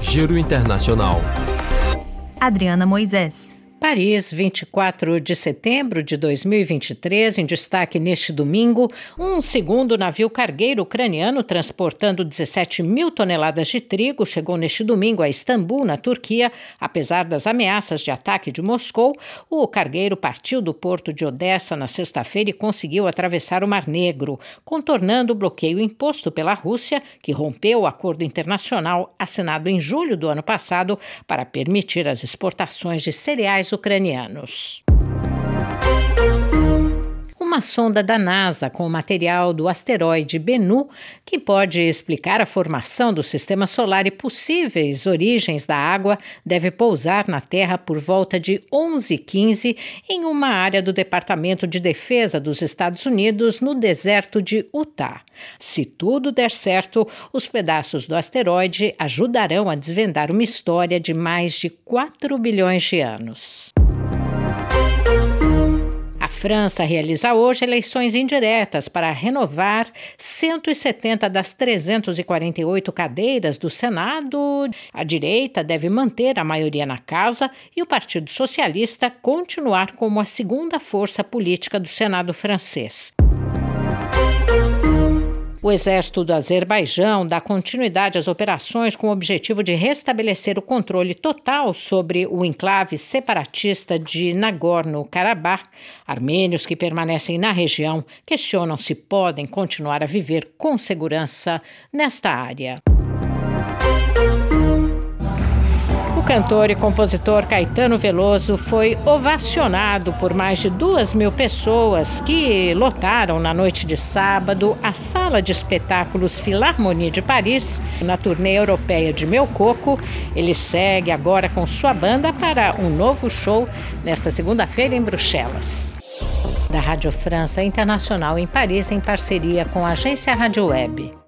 Giro Internacional. Adriana Moisés. Paris, 24 de setembro de 2023, em destaque neste domingo, um segundo navio cargueiro ucraniano transportando 17 mil toneladas de trigo chegou neste domingo a Istambul, na Turquia. Apesar das ameaças de ataque de Moscou, o cargueiro partiu do porto de Odessa na sexta-feira e conseguiu atravessar o Mar Negro, contornando o bloqueio imposto pela Rússia, que rompeu o acordo internacional assinado em julho do ano passado para permitir as exportações de cereais ucranianos. Uma sonda da NASA com o material do asteroide Bennu, que pode explicar a formação do sistema solar e possíveis origens da água, deve pousar na Terra por volta de 11h15 em uma área do Departamento de Defesa dos Estados Unidos, no deserto de Utah. Se tudo der certo, os pedaços do asteroide ajudarão a desvendar uma história de mais de 4 bilhões de anos. França realiza hoje eleições indiretas para renovar 170 das 348 cadeiras do Senado. A direita deve manter a maioria na casa e o Partido Socialista continuar como a segunda força política do Senado francês. O exército do Azerbaijão dá continuidade às operações com o objetivo de restabelecer o controle total sobre o enclave separatista de Nagorno-Karabakh. Armênios que permanecem na região questionam se podem continuar a viver com segurança nesta área. Cantor e compositor Caetano Veloso foi ovacionado por mais de duas mil pessoas que lotaram na noite de sábado a sala de espetáculos Philharmonie de Paris na turnê europeia de Meu Coco. Ele segue agora com sua banda para um novo show nesta segunda-feira em Bruxelas. Da Rádio França Internacional em Paris, em parceria com a agência Rádio Web.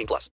18 plus.